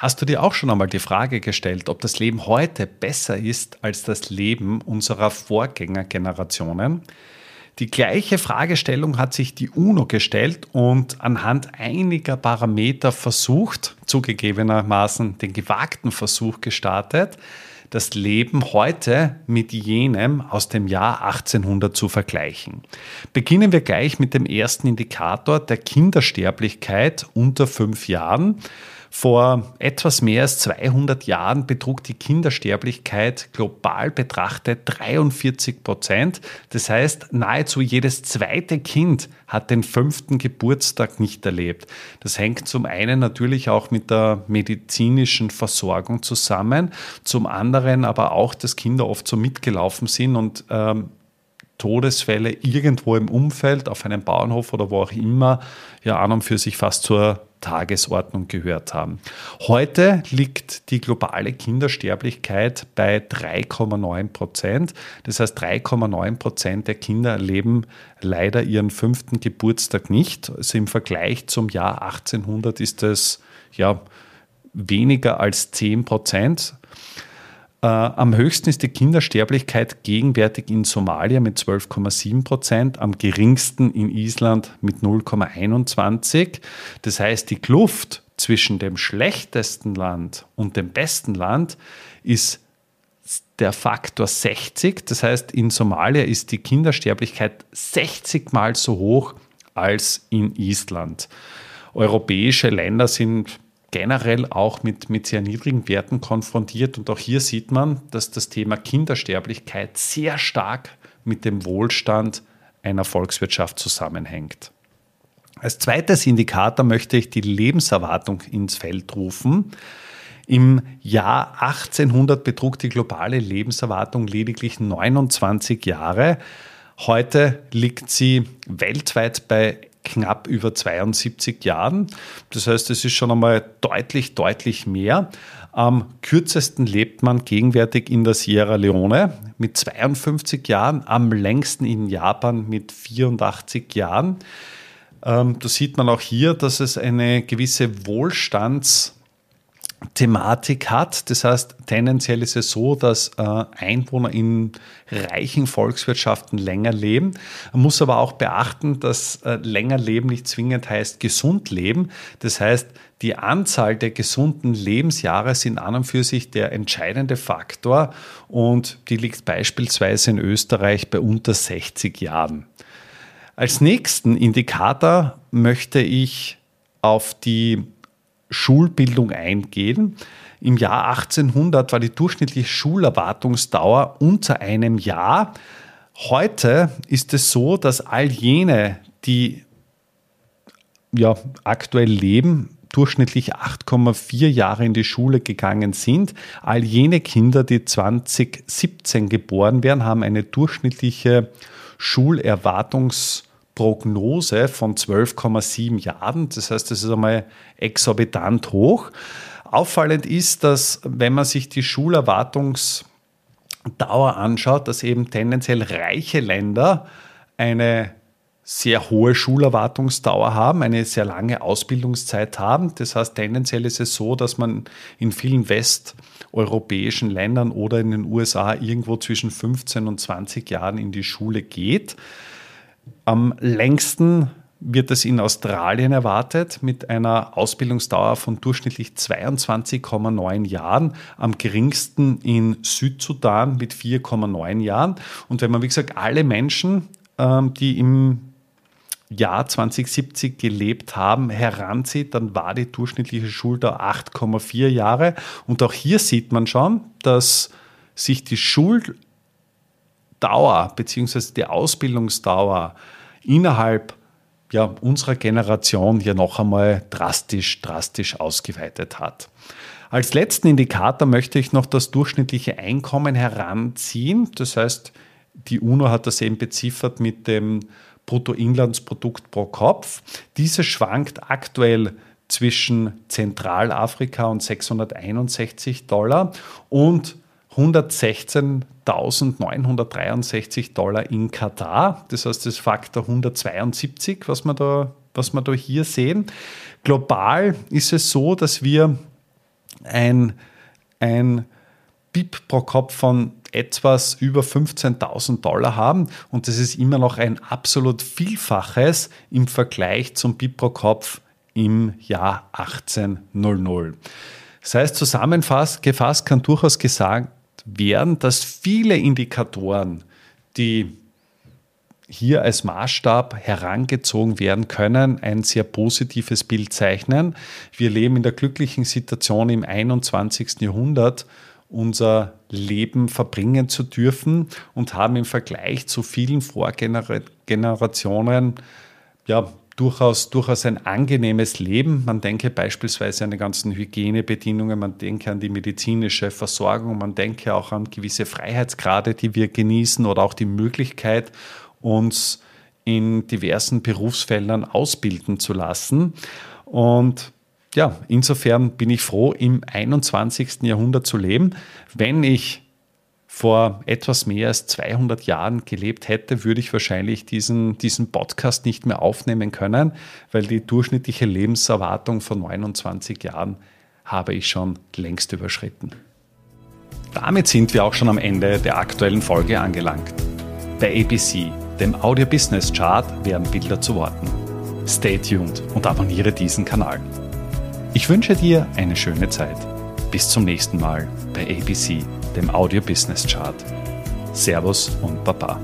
Hast du dir auch schon einmal die Frage gestellt, ob das Leben heute besser ist als das Leben unserer Vorgängergenerationen? Die gleiche Fragestellung hat sich die UNO gestellt und anhand einiger Parameter versucht, zugegebenermaßen den gewagten Versuch gestartet, das Leben heute mit jenem aus dem Jahr 1800 zu vergleichen. Beginnen wir gleich mit dem ersten Indikator der Kindersterblichkeit unter fünf Jahren. Vor etwas mehr als 200 Jahren betrug die Kindersterblichkeit global betrachtet 43 Prozent. Das heißt, nahezu jedes zweite Kind hat den fünften Geburtstag nicht erlebt. Das hängt zum einen natürlich auch mit der medizinischen Versorgung zusammen, zum anderen aber auch, dass Kinder oft so mitgelaufen sind und ähm, Todesfälle irgendwo im Umfeld, auf einem Bauernhof oder wo auch immer, ja an und für sich fast zur Tagesordnung gehört haben. Heute liegt die globale Kindersterblichkeit bei 3,9 Prozent. Das heißt, 3,9 Prozent der Kinder erleben leider ihren fünften Geburtstag nicht. Also im Vergleich zum Jahr 1800 ist es ja weniger als 10 Prozent. Äh, am höchsten ist die Kindersterblichkeit gegenwärtig in Somalia mit 12,7 Prozent, am geringsten in Island mit 0,21. Das heißt, die Kluft zwischen dem schlechtesten Land und dem besten Land ist der Faktor 60. Das heißt, in Somalia ist die Kindersterblichkeit 60 mal so hoch als in Island. Europäische Länder sind generell auch mit, mit sehr niedrigen Werten konfrontiert. Und auch hier sieht man, dass das Thema Kindersterblichkeit sehr stark mit dem Wohlstand einer Volkswirtschaft zusammenhängt. Als zweites Indikator möchte ich die Lebenserwartung ins Feld rufen. Im Jahr 1800 betrug die globale Lebenserwartung lediglich 29 Jahre. Heute liegt sie weltweit bei knapp über 72 Jahren. Das heißt, es ist schon einmal deutlich, deutlich mehr. Am kürzesten lebt man gegenwärtig in der Sierra Leone mit 52 Jahren, am längsten in Japan mit 84 Jahren. Ähm, da sieht man auch hier, dass es eine gewisse Wohlstands- Thematik hat. Das heißt, tendenziell ist es so, dass äh, Einwohner in reichen Volkswirtschaften länger leben. Man muss aber auch beachten, dass äh, länger leben nicht zwingend heißt gesund leben. Das heißt, die Anzahl der gesunden Lebensjahre sind an und für sich der entscheidende Faktor und die liegt beispielsweise in Österreich bei unter 60 Jahren. Als nächsten Indikator möchte ich auf die Schulbildung eingehen. Im Jahr 1800 war die durchschnittliche Schulerwartungsdauer unter einem Jahr. Heute ist es so, dass all jene, die ja, aktuell leben, durchschnittlich 8,4 Jahre in die Schule gegangen sind. All jene Kinder, die 2017 geboren werden, haben eine durchschnittliche Schulerwartungsdauer Prognose von 12,7 Jahren. Das heißt, das ist einmal exorbitant hoch. Auffallend ist, dass wenn man sich die Schulerwartungsdauer anschaut, dass eben tendenziell reiche Länder eine sehr hohe Schulerwartungsdauer haben, eine sehr lange Ausbildungszeit haben. Das heißt, tendenziell ist es so, dass man in vielen westeuropäischen Ländern oder in den USA irgendwo zwischen 15 und 20 Jahren in die Schule geht. Am längsten wird es in Australien erwartet mit einer Ausbildungsdauer von durchschnittlich 22,9 Jahren, am geringsten in Südsudan mit 4,9 Jahren. Und wenn man, wie gesagt, alle Menschen, ähm, die im Jahr 2070 gelebt haben, heranzieht, dann war die durchschnittliche Schuldauer 8,4 Jahre. Und auch hier sieht man schon, dass sich die Schuldauer bzw. die Ausbildungsdauer innerhalb ja, unserer Generation ja noch einmal drastisch, drastisch ausgeweitet hat. Als letzten Indikator möchte ich noch das durchschnittliche Einkommen heranziehen. Das heißt, die UNO hat das eben beziffert mit dem Bruttoinlandsprodukt pro Kopf. Dieses schwankt aktuell zwischen Zentralafrika und 661 Dollar und 116.963 Dollar in Katar. Das heißt, das Faktor 172, was wir da, was wir da hier sehen. Global ist es so, dass wir ein, ein BIP pro Kopf von etwas über 15.000 Dollar haben und das ist immer noch ein absolut Vielfaches im Vergleich zum BIP pro Kopf im Jahr 1800. Das heißt, zusammengefasst kann durchaus gesagt werden, dass viele Indikatoren, die hier als Maßstab herangezogen werden können, ein sehr positives Bild zeichnen. Wir leben in der glücklichen Situation im 21. Jahrhundert, unser Leben verbringen zu dürfen und haben im Vergleich zu vielen Vorgenerationen ja, durchaus, durchaus ein angenehmes Leben. Man denke beispielsweise an die ganzen Hygienebedingungen, man denke an die medizinische Versorgung, man denke auch an gewisse Freiheitsgrade, die wir genießen oder auch die Möglichkeit, uns in diversen Berufsfeldern ausbilden zu lassen. Und ja, insofern bin ich froh, im 21. Jahrhundert zu leben. Wenn ich vor etwas mehr als 200 Jahren gelebt hätte, würde ich wahrscheinlich diesen, diesen Podcast nicht mehr aufnehmen können, weil die durchschnittliche Lebenserwartung von 29 Jahren habe ich schon längst überschritten. Damit sind wir auch schon am Ende der aktuellen Folge angelangt. Bei ABC, dem Audio Business Chart, werden Bilder zu Worten. Stay tuned und abonniere diesen Kanal. Ich wünsche dir eine schöne Zeit. Bis zum nächsten Mal bei ABC dem Audio Business Chart. Servus und Baba.